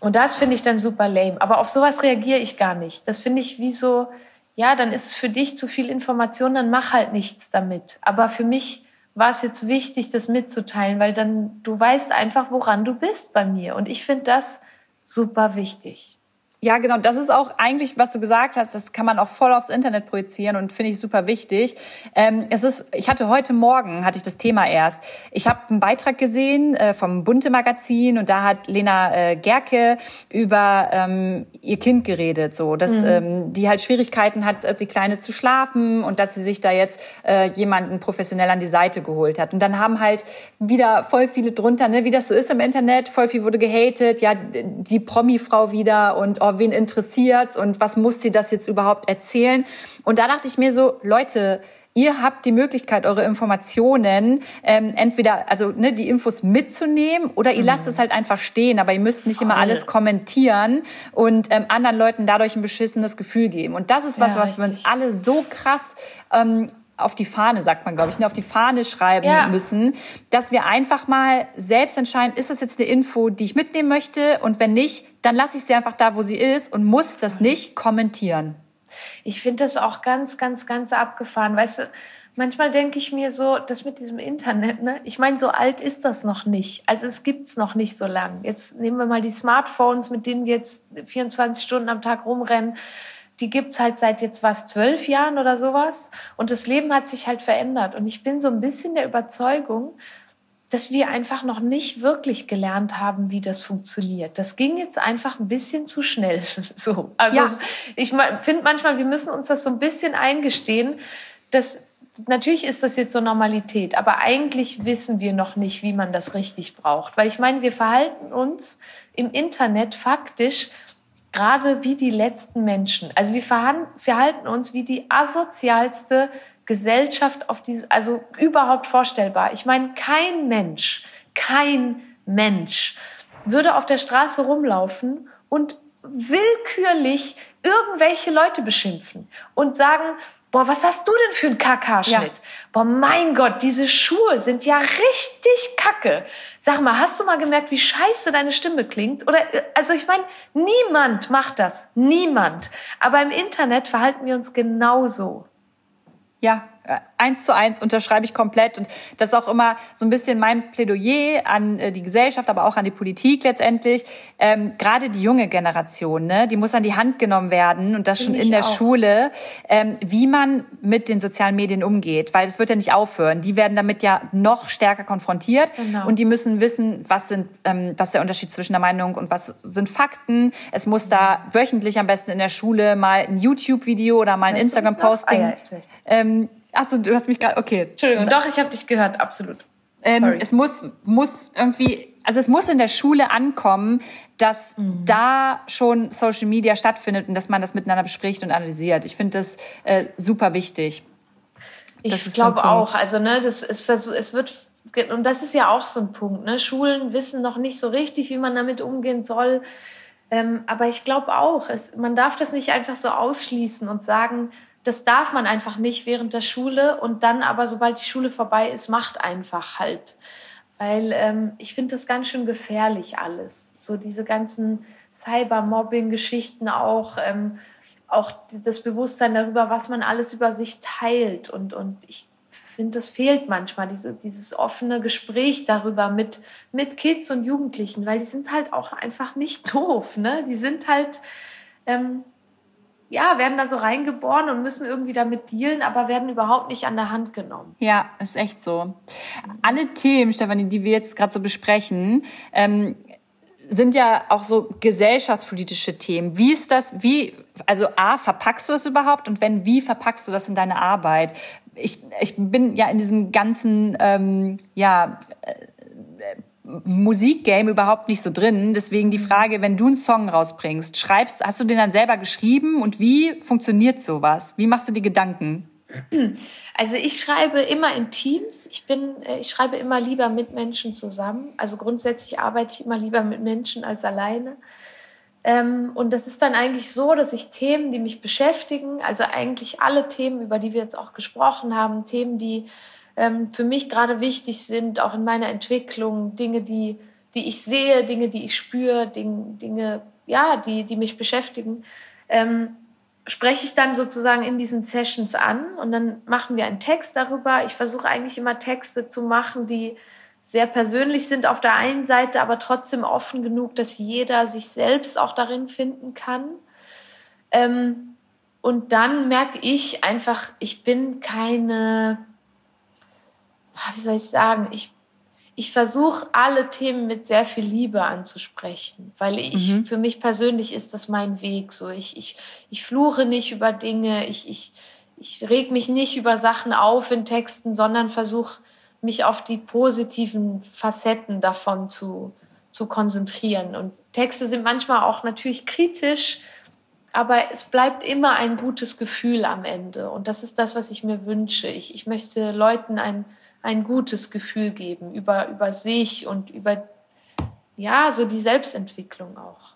Und das finde ich dann super lame. Aber auf sowas reagiere ich gar nicht. Das finde ich wie so, ja, dann ist es für dich zu viel Information, dann mach halt nichts damit. Aber für mich war es jetzt wichtig, das mitzuteilen, weil dann du weißt einfach, woran du bist bei mir. Und ich finde das super wichtig.
Ja, genau. Das ist auch eigentlich, was du gesagt hast. Das kann man auch voll aufs Internet projizieren und finde ich super wichtig. Ähm, es ist, ich hatte heute Morgen hatte ich das Thema erst. Ich habe einen Beitrag gesehen äh, vom Bunte Magazin und da hat Lena äh, Gerke über ähm, ihr Kind geredet, so, dass mhm. ähm, die halt Schwierigkeiten hat, äh, die Kleine zu schlafen und dass sie sich da jetzt äh, jemanden professionell an die Seite geholt hat. Und dann haben halt wieder voll viele drunter, ne, wie das so ist im Internet. Voll viel wurde gehatet, ja, die Promi-Frau wieder und oh, wen interessiert's und was muss sie das jetzt überhaupt erzählen? Und da dachte ich mir so, Leute, ihr habt die Möglichkeit, eure Informationen ähm, entweder, also ne, die Infos mitzunehmen oder ihr mhm. lasst es halt einfach stehen, aber ihr müsst nicht immer alles kommentieren und ähm, anderen Leuten dadurch ein beschissenes Gefühl geben. Und das ist was, ja, was wir uns alle so krass ähm, auf die Fahne, sagt man, glaube ich, ne, auf die Fahne schreiben ja. müssen, dass wir einfach mal selbst entscheiden, ist das jetzt eine Info, die ich mitnehmen möchte? Und wenn nicht, dann lasse ich sie einfach da, wo sie ist und muss das nicht kommentieren.
Ich finde das auch ganz, ganz, ganz abgefahren. Weißt du, manchmal denke ich mir so, das mit diesem Internet, ne? Ich meine, so alt ist das noch nicht. Also es gibt's noch nicht so lang. Jetzt nehmen wir mal die Smartphones, mit denen wir jetzt 24 Stunden am Tag rumrennen die gibt's halt seit jetzt was, zwölf Jahren oder sowas. Und das Leben hat sich halt verändert. Und ich bin so ein bisschen der Überzeugung, dass wir einfach noch nicht wirklich gelernt haben, wie das funktioniert. Das ging jetzt einfach ein bisschen zu schnell. So, also ja. ich finde manchmal, wir müssen uns das so ein bisschen eingestehen, dass natürlich ist das jetzt so Normalität, aber eigentlich wissen wir noch nicht, wie man das richtig braucht, weil ich meine, wir verhalten uns im Internet faktisch gerade wie die letzten Menschen. Also wir verhalten uns wie die asozialste Gesellschaft auf diese, also überhaupt vorstellbar. Ich meine, kein Mensch, kein Mensch würde auf der Straße rumlaufen und willkürlich irgendwelche Leute beschimpfen und sagen, Boah, was hast du denn für einen Kakaschnitt? Ja. Boah, mein Gott, diese Schuhe sind ja richtig kacke. Sag mal, hast du mal gemerkt, wie scheiße deine Stimme klingt? Oder, also ich meine, niemand macht das. Niemand. Aber im Internet verhalten wir uns genauso.
Ja, äh, eins zu eins unterschreibe ich komplett. Und das ist auch immer so ein bisschen mein Plädoyer an äh, die Gesellschaft, aber auch an die Politik letztendlich. Ähm, Gerade die junge Generation, ne, die muss an die Hand genommen werden und das Find schon in der auch. Schule, ähm, wie man mit den sozialen Medien umgeht. Weil es wird ja nicht aufhören. Die werden damit ja noch stärker konfrontiert genau. und die müssen wissen, was sind, ähm, was ist der Unterschied zwischen der Meinung und was sind Fakten. Es muss da wöchentlich am besten in der Schule mal ein YouTube-Video oder mal ein Instagram-Posting. Ja, Achso, du hast mich gerade, okay.
Entschuldigung, doch, ich habe dich gehört, absolut.
Ähm, es muss, muss irgendwie, also es muss in der Schule ankommen, dass mhm. da schon Social Media stattfindet und dass man das miteinander bespricht und analysiert. Ich finde das äh, super wichtig.
Ich glaube so auch. Also ne, das es, es wird und das ist ja auch so ein Punkt. Ne? Schulen wissen noch nicht so richtig, wie man damit umgehen soll. Ähm, aber ich glaube auch, es, man darf das nicht einfach so ausschließen und sagen, das darf man einfach nicht während der Schule und dann aber, sobald die Schule vorbei ist, macht einfach halt. Weil ähm, ich finde das ganz schön gefährlich alles. So diese ganzen Cybermobbing-Geschichten auch, ähm, auch das Bewusstsein darüber, was man alles über sich teilt. Und, und ich finde, das fehlt manchmal, diese, dieses offene Gespräch darüber mit, mit Kids und Jugendlichen, weil die sind halt auch einfach nicht doof. Ne? Die sind halt, ähm, ja, werden da so reingeboren und müssen irgendwie damit dealen, aber werden überhaupt nicht an der Hand genommen.
Ja, ist echt so. Alle Themen, Stefanie, die wir jetzt gerade so besprechen, ähm, sind ja auch so gesellschaftspolitische Themen. Wie ist das, wie, also A, verpackst du das überhaupt? Und wenn, wie verpackst du das in deine Arbeit? Ich, ich bin ja in diesem ganzen, ähm, ja, äh, Musikgame überhaupt nicht so drin. Deswegen die mhm. Frage, wenn du einen Song rausbringst, schreibst, hast du den dann selber geschrieben und wie funktioniert sowas? Wie machst du die Gedanken?
Also ich schreibe immer in Teams. Ich bin, äh, ich schreibe immer lieber mit Menschen zusammen. Also grundsätzlich arbeite ich immer lieber mit Menschen als alleine. Ähm, und das ist dann eigentlich so, dass ich Themen, die mich beschäftigen, also eigentlich alle Themen, über die wir jetzt auch gesprochen haben, Themen, die ähm, für mich gerade wichtig sind, auch in meiner Entwicklung, Dinge, die, die ich sehe, Dinge, die ich spüre, Dinge, Dinge ja, die, die mich beschäftigen, ähm, spreche ich dann sozusagen in diesen Sessions an und dann machen wir einen Text darüber. Ich versuche eigentlich immer Texte zu machen, die sehr persönlich sind auf der einen Seite, aber trotzdem offen genug, dass jeder sich selbst auch darin finden kann. Ähm, und dann merke ich einfach, ich bin keine, wie soll ich sagen, ich ich versuche alle Themen mit sehr viel Liebe anzusprechen, weil ich mhm. für mich persönlich ist das mein Weg. So ich ich ich fluche nicht über Dinge, ich ich ich reg mich nicht über Sachen auf in Texten, sondern versuche mich auf die positiven Facetten davon zu zu konzentrieren. Und Texte sind manchmal auch natürlich kritisch, aber es bleibt immer ein gutes Gefühl am Ende. Und das ist das, was ich mir wünsche. Ich, ich möchte Leuten ein ein gutes Gefühl geben über, über sich und über, ja, so die Selbstentwicklung auch.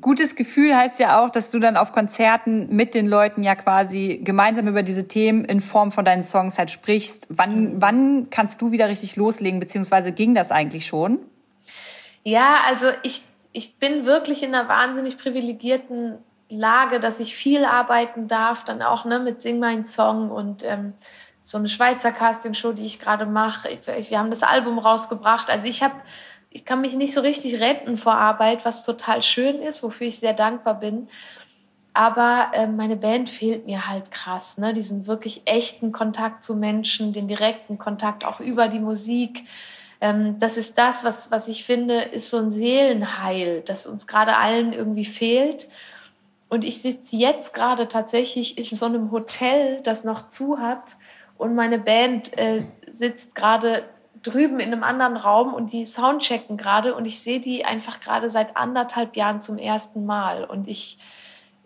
Gutes Gefühl heißt ja auch, dass du dann auf Konzerten mit den Leuten ja quasi gemeinsam über diese Themen in Form von deinen Songs halt sprichst. Wann, mhm. wann kannst du wieder richtig loslegen, beziehungsweise ging das eigentlich schon?
Ja, also ich, ich bin wirklich in einer wahnsinnig privilegierten Lage, dass ich viel arbeiten darf, dann auch ne, mit Sing Mein Song und ähm, so eine Schweizer Castingshow, die ich gerade mache. Wir haben das Album rausgebracht. Also ich habe, ich kann mich nicht so richtig retten vor Arbeit, was total schön ist, wofür ich sehr dankbar bin. Aber äh, meine Band fehlt mir halt krass, ne? Diesen wirklich echten Kontakt zu Menschen, den direkten Kontakt auch über die Musik. Ähm, das ist das, was, was ich finde, ist so ein Seelenheil, das uns gerade allen irgendwie fehlt. Und ich sitze jetzt gerade tatsächlich in so einem Hotel, das noch zu hat und meine Band äh, sitzt gerade drüben in einem anderen Raum und die soundchecken gerade und ich sehe die einfach gerade seit anderthalb Jahren zum ersten Mal. Und ich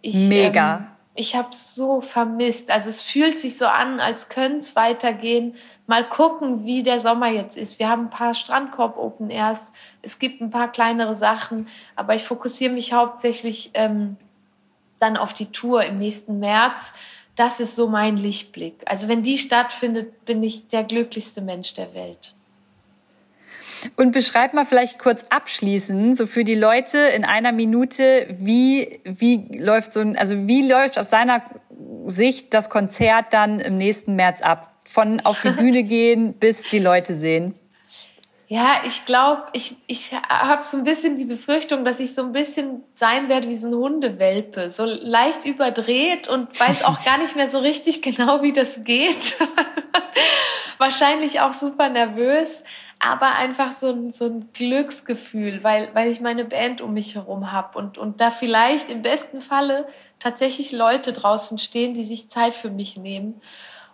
ich
mega. ähm,
ich habe so vermisst. Also es fühlt sich so an als könnte es weitergehen. Mal gucken wie der Sommer jetzt ist. Wir haben ein paar Strandkorb Open Airs es gibt ein paar kleinere Sachen. Aber ich fokussiere mich hauptsächlich ähm, dann auf die Tour im nächsten März das ist so mein Lichtblick. Also wenn die stattfindet, bin ich der glücklichste Mensch der Welt.
Und beschreib mal vielleicht kurz abschließend, so für die Leute in einer Minute, wie, wie läuft so ein, also wie läuft aus seiner Sicht das Konzert dann im nächsten März ab? Von auf die Bühne gehen bis die Leute sehen.
Ja, ich glaube, ich, ich habe so ein bisschen die Befürchtung, dass ich so ein bisschen sein werde wie so ein Hundewelpe, so leicht überdreht und weiß auch gar nicht mehr so richtig genau, wie das geht. Wahrscheinlich auch super nervös, aber einfach so ein, so ein Glücksgefühl, weil, weil ich meine Band um mich herum habe und, und da vielleicht im besten Falle tatsächlich Leute draußen stehen, die sich Zeit für mich nehmen.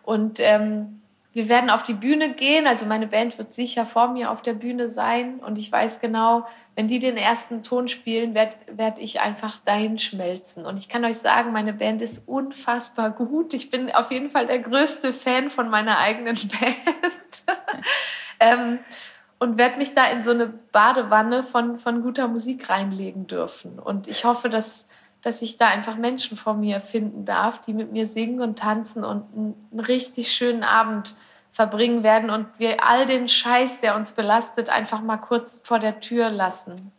Und ähm, wir werden auf die Bühne gehen. Also meine Band wird sicher vor mir auf der Bühne sein. Und ich weiß genau, wenn die den ersten Ton spielen, werde werd ich einfach dahin schmelzen. Und ich kann euch sagen, meine Band ist unfassbar gut. Ich bin auf jeden Fall der größte Fan von meiner eigenen Band. ähm, und werde mich da in so eine Badewanne von, von guter Musik reinlegen dürfen. Und ich hoffe, dass dass ich da einfach Menschen vor mir finden darf, die mit mir singen und tanzen und einen richtig schönen Abend verbringen werden und wir all den Scheiß, der uns belastet, einfach mal kurz vor der Tür lassen.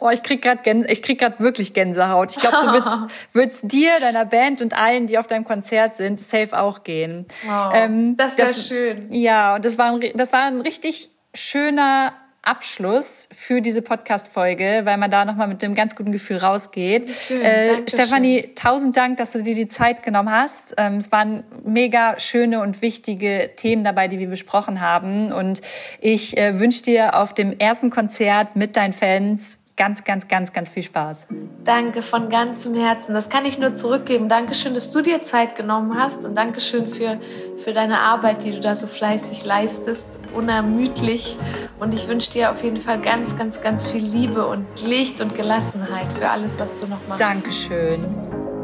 Oh, ich krieg gerade ich krieg gerade wirklich Gänsehaut. Ich glaube, so wird's, wird's dir, deiner Band und allen, die auf deinem Konzert sind, safe auch gehen.
Oh, ähm, das wäre schön.
Ja, und das war ein, das war ein richtig schöner Abschluss für diese Podcast-Folge, weil man da nochmal mit einem ganz guten Gefühl rausgeht. Schön, äh, Stefanie, tausend Dank, dass du dir die Zeit genommen hast. Ähm, es waren mega schöne und wichtige Themen dabei, die wir besprochen haben. Und ich äh, wünsche dir auf dem ersten Konzert mit deinen Fans ganz, ganz, ganz, ganz viel Spaß.
Danke von ganzem Herzen. Das kann ich nur zurückgeben. Dankeschön, dass du dir Zeit genommen hast und Dankeschön für, für deine Arbeit, die du da so fleißig leistest, unermüdlich. Und ich wünsche dir auf jeden Fall ganz, ganz, ganz viel Liebe und Licht und Gelassenheit für alles, was du noch machst.
Dankeschön.